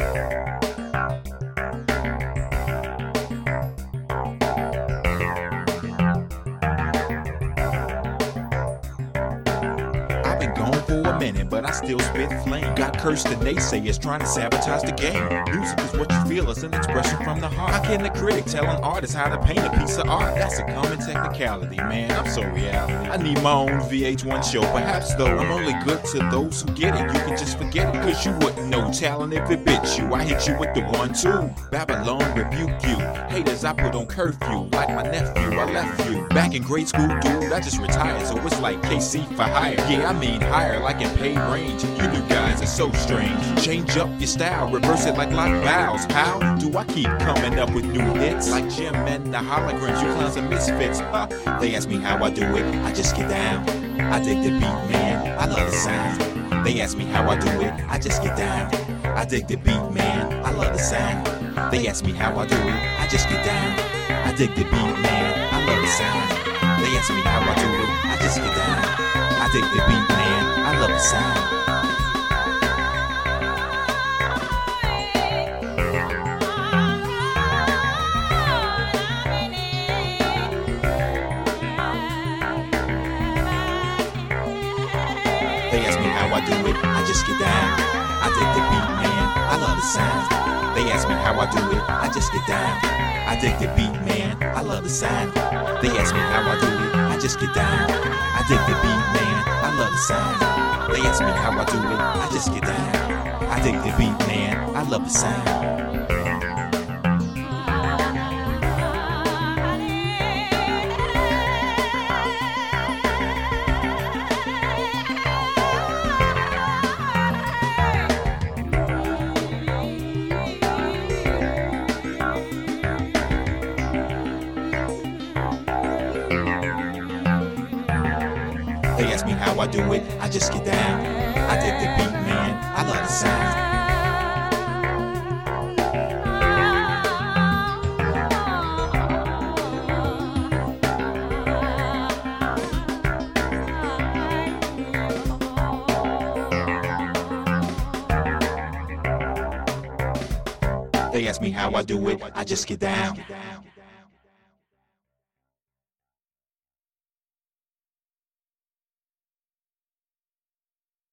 Been for a minute, but I still spit flame. Got cursed and naysayers trying to sabotage the game. Music is what you feel, it's an expression from the heart. How can a critic tell an artist how to paint a piece of art? That's a common technicality, man. I'm so reality. I need my own VH1 show, perhaps though. I'm only good to those who get it. You can just forget it, cause you wouldn't know talent if it bit you. I hit you with the one, two. Babylon rebuke you. Haters, I put on curfew. Like my nephew, I left you. Back in grade school, dude, I just retired, so it's like KC for hire. Yeah, I mean higher, like in pay range. You new guys are so strange. Change up your style, reverse it like lock vows. How do I keep coming up with new hits? Like Jem and the holograms, you clowns are misfits. Huh? They ask me how I do it, I just get down. I dig the beat, man. I love the sound. They ask me how I do it, I just get down. I dig the beat, man. I love the sound. They ask me how I do it, I just get down. I dig the beat, man. I love the sound. They ask me how I do it, I just get down. Dig the beat, man. I love the sound. They ask me how I do it, I just get down. I dig the beat, man. I love the sound. They ask me how I do it, I just get down. I dig the beat, man. I love the sound. They ask me how I do it, I just get down. I dig the beat, man. Sound. They ask me how I do it, I just get down. I dig the beat, man. I love the sound. I do it, I just get down. I dig the beat, man. I love the sound. They ask me how I do it, I just get down.